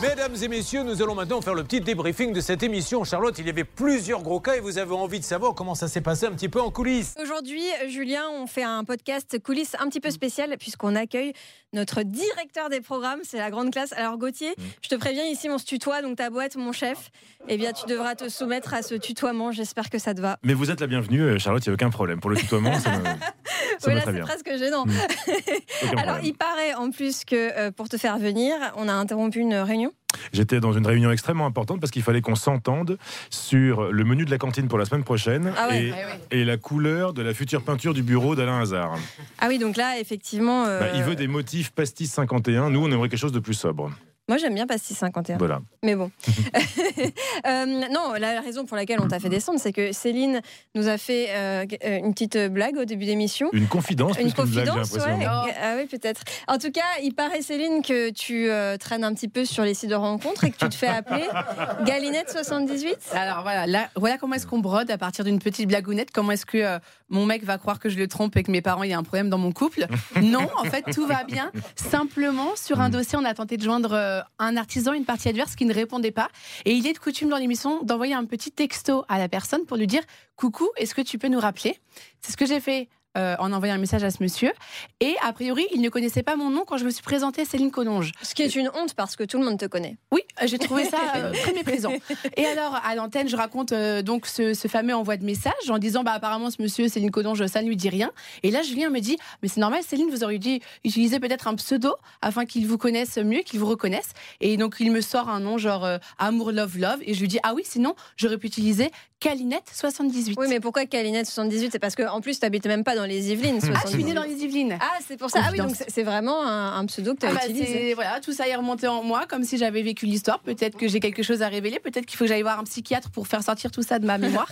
Mesdames et messieurs, nous allons maintenant faire le petit débriefing de cette émission. Charlotte, il y avait plusieurs gros cas et vous avez envie de savoir comment ça s'est passé un petit peu en coulisses. Aujourd'hui, Julien, on fait un podcast coulisses un petit peu spécial puisqu'on accueille notre directeur des programmes, c'est la grande classe. Alors Gauthier, mmh. je te préviens ici, on se tutoie, donc ta boîte, mon chef, eh bien tu devras te soumettre à ce tutoiement. J'espère que ça te va. Mais vous êtes la bienvenue, euh, Charlotte, il n'y a aucun problème. Pour le tutoiement, ça me, ça oui, c'est presque gênant. Mmh. Alors il paraît en plus que euh, pour te faire venir, on a interrompu une réunion J'étais dans une réunion extrêmement importante parce qu'il fallait qu'on s'entende sur le menu de la cantine pour la semaine prochaine ah et, la couleur de la future peinture du bureau d'Alain Hazard. Ah oui, donc là, effectivement. Bah, il veut des motifs pastis 51. Nous, on aimerait quelque chose de plus sobre. Moi, j'aime bien Pastis 51. Voilà. Mais bon. Euh, non, la raison pour laquelle on t'a fait descendre, c'est que Céline nous a fait euh, une petite blague au début d'émission. Une confidence Une confidence, ouais. Ah oui, peut-être. En tout cas, il paraît, Céline, que tu euh, traînes un petit peu sur les sites de rencontres et que tu te fais appeler Galinette78. Alors voilà, là, voilà comment est-ce qu'on brode à partir d'une petite blagounette. Comment est-ce que mon mec va croire que je le trompe et que mes parents, il y a un problème dans mon couple Non, en fait, tout va bien. Simplement, sur un dossier, on a tenté de joindre euh, un artisan, une partie adverse qui ne répondait pas. Et il est de coutume dans l'émission d'envoyer un petit texto à la personne pour lui dire Coucou, est-ce que tu peux nous rappeler? C'est ce que j'ai fait euh, en envoyant un message à ce monsieur. Et a priori, il ne connaissait pas mon nom quand je me suis présentée Céline Collonge. Ce qui est une honte parce que tout le monde te connaît. Oui, j'ai trouvé ça euh, très méprisant. Et alors, à l'antenne, je raconte euh, donc ce, fameux envoi de message en disant bah, apparemment, ce monsieur Céline Collonge, ça ne lui dit rien. Et là, Julien me dit mais c'est normal, Céline, vous auriez dû utiliser peut-être un pseudo afin qu'il vous connaisse mieux, qu'il vous reconnaisse. Et donc, il me sort un nom genre Amour, Love, Love. Et je lui dis ah oui, sinon, j'aurais pu utiliser Calinette 78. Oui, mais pourquoi Calinette 78 C'est parce qu'en plus, tu n'habites même pas dans les Yvelines. 78. Ah, je suis née dans les Yvelines. Ah, c'est pour ça. Ah oui, donc c'est vraiment un, pseudo que tu as ah bah, utilisé. Voilà, tout ça est remonté en moi, comme si j'avais vécu l'histoire. Peut-être que j'ai quelque chose à révéler. Peut-être qu'il faut que j'aille voir un psychiatre pour faire sortir tout ça de ma mémoire.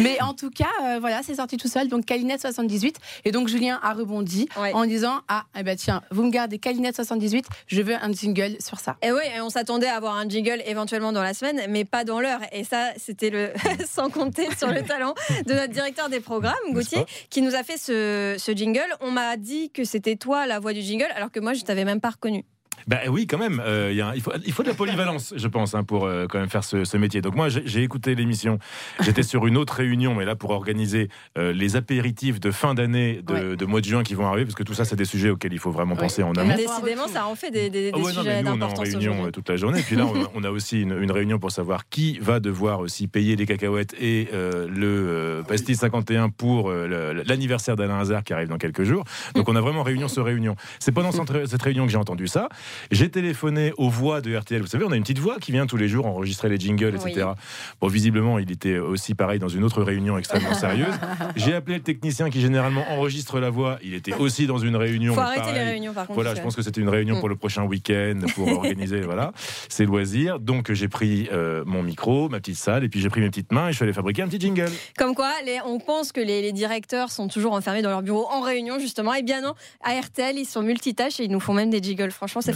mais en tout cas, euh, voilà, c'est sorti tout seul. Donc Calinette 78. Et donc Julien a rebondi en disant Ah, eh ben tiens, vous me gardez Calinette 78, je veux un jingle sur ça. Et oui, on s'attendait à avoir un jingle éventuellement dans la semaine, mais pas dans l'heure. Et ça, c'était le sans compter sur le talent de notre directeur des programmes, Gauthier, qui nous a fait ce, ce jingle. On m'a dit que c'était toi la voix du jingle, alors que moi, je t'avais même pas reconnu. Ben oui, quand même. Euh, il, faut, il faut de la polyvalence, je pense, hein, pour euh, quand même faire ce, métier. Donc moi, j'ai écouté l'émission. J'étais sur une autre réunion, mais là pour organiser euh, les apéritifs de fin d'année de, mois de juin qui vont arriver, parce que tout ça, c'est des sujets auxquels il faut vraiment penser en amont. Décidément, ça en fait des, des, ah sujets d'importance. On est en réunion toute la journée. Et puis là, on, a aussi une, réunion pour savoir qui va devoir aussi payer les cacahuètes et le pastis 51 pour l'anniversaire d'Alain Hazard qui arrive dans quelques jours. Donc on a vraiment réunion sur réunion. C'est pendant cette réunion que j'ai entendu ça. J'ai téléphoné aux voix de RTL. Vous savez, on a une petite voix qui vient tous les jours enregistrer les jingles, etc. Bon, visiblement, il était aussi pareil dans une autre réunion extrêmement sérieuse. J'ai appelé le technicien qui généralement enregistre la voix. Il était aussi dans une réunion. Faut arrêter les réunions, par contre. Voilà, je pense que c'était une réunion mm. pour le prochain week-end, pour organiser voilà, ses loisirs. Donc, j'ai pris euh, mon micro, ma petite salle, et puis j'ai pris mes petites mains et je suis allé fabriquer un petit jingle. Comme quoi, les, on pense que les, les, directeurs sont toujours enfermés dans leur bureau en réunion, justement. Et bien non, à RTL, ils sont multitâches et ils nous font même des jingles. Franchement, c'est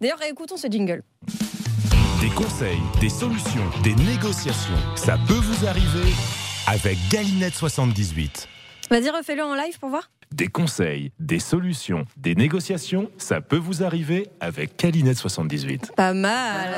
D'ailleurs, écoutons ce jingle. Des conseils, des solutions, des négociations, ça peut vous arriver avec Galinette 78. Vas-y, refais-le en live pour voir. Des conseils, des solutions, des négociations, ça peut vous arriver avec Calinette 78. Pas mal.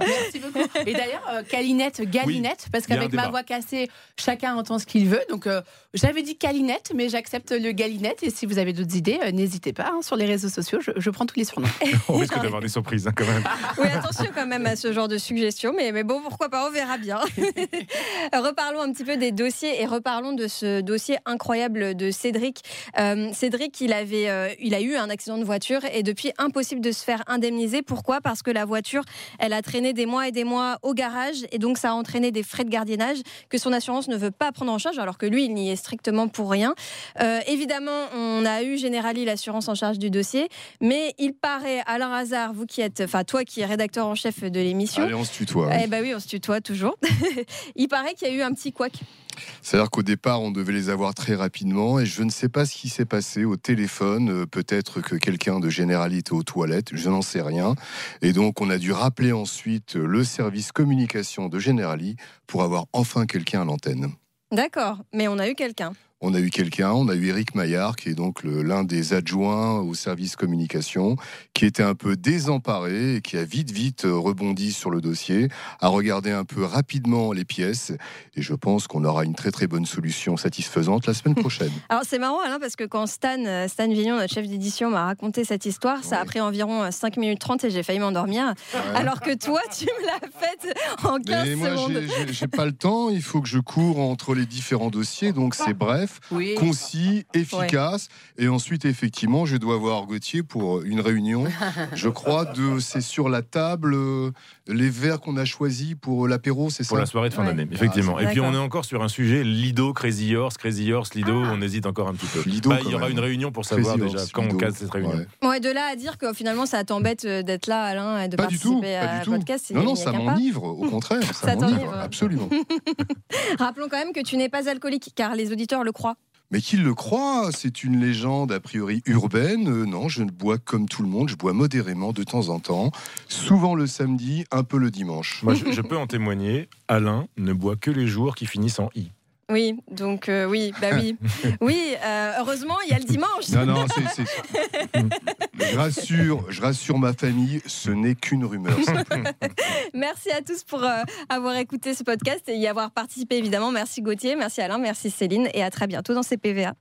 Merci beaucoup. Et d'ailleurs, euh, Calinette, Galinette, parce qu'avec ma voix cassée, chacun entend ce qu'il veut. Donc, euh, j'avais dit Calinette, mais j'accepte le Galinette. Et si vous avez d'autres idées, euh, n'hésitez pas. Hein, sur les réseaux sociaux, je, prends tous les surnoms. on risque d'avoir des surprises hein, quand même. oui, attention quand même à ce genre de suggestions. Mais, mais bon, pourquoi pas, on verra bien. reparlons un petit peu des dossiers et reparlons de ce dossier incroyable de Cédric. Euh, Cédric, il, avait, euh, il a eu un accident de voiture et depuis, impossible de se faire indemniser. Pourquoi? Parce que la voiture, elle a traîné des mois et des mois au garage et donc ça a entraîné des frais de gardiennage que son assurance ne veut pas prendre en charge alors que lui, il n'y est strictement pour rien. Euh, évidemment, on a eu Generali, l'assurance en charge du dossier, mais il paraît, Alain Hazard, vous qui êtes, enfin toi qui es rédacteur en chef de l'émission. Allez, on se tutoie. Eh ben oui, on se tutoie toujours. il paraît qu'il y a eu un petit couac. C'est-à-dire qu'au départ, on devait les avoir très rapidement et je ne sais pas ce qui s'est passé au téléphone. Euh, peut-être que quelqu'un de Generali était aux toilettes, je n'en sais rien. Et donc, on a dû rappeler ensuite le service communication de Generali pour avoir enfin quelqu'un à l'antenne. D'accord, mais on a eu quelqu'un. On a eu quelqu'un, on a eu Eric Maillard, qui est donc l'un des adjoints au service communication, qui était un peu désemparé et qui a vite, vite euh, rebondi sur le dossier, a regardé un peu rapidement les pièces. Et je pense qu'on aura une très, très bonne solution satisfaisante la semaine prochaine. Alors c'est marrant Alain parce que quand Stan, euh, Stan Vignon, notre chef d'édition, m'a raconté cette histoire, ça a pris environ euh, 5 minutes 30 et j'ai failli m'endormir. Alors que toi, tu me l'as faite en 15 Mais moi, secondes. j'ai pas le temps. Il faut que je cours entre les différents dossiers. Donc, c'est bref, Oui. concis, efficace. Et ensuite, effectivement, je dois voir Gauthier pour une réunion. Je crois de c'est sur la table euh, les verres qu'on a choisis pour l'apéro, c'est ça? Pour la soirée de fin Ouais. d'année, effectivement. Ah, Et puis on est encore sur un sujet Lido, Crazy Horse, Crazy Horse, Lido, on hésite encore un petit peu. Lido, Bah, il y aura même. une réunion pour savoir Crazy déjà Horse, quand on casse cette réunion. Ouais. Ouais, de là à dire que finalement ça t'embête euh, d'être là, Alain, et de Pas du tout, participer pas à du tout. podcast. Non, a- non, ça m'enivre. Au contraire, ça, Ça m'enivre. t'enivre. Absolument. Rappelons quand même que tu n'es pas alcoolique, car les auditeurs le Mais qu'il le croit, c'est une légende a priori urbaine. Euh, non, je ne bois comme tout le monde, je bois modérément de temps en temps, souvent le samedi, un peu le dimanche. Moi, je, je peux en témoigner. Alain ne boit que les jours qui finissent en i. Oui, donc euh, oui, bah oui. Oui, euh, heureusement, il y a le dimanche. Non, non, c'est. Je rassure, je rassure ma famille, ce n'est qu'une rumeur. Merci à tous pour euh, avoir écouté ce podcast et y avoir participé évidemment. Merci Gauthier, merci Alain, merci Céline et à très bientôt dans CPVA.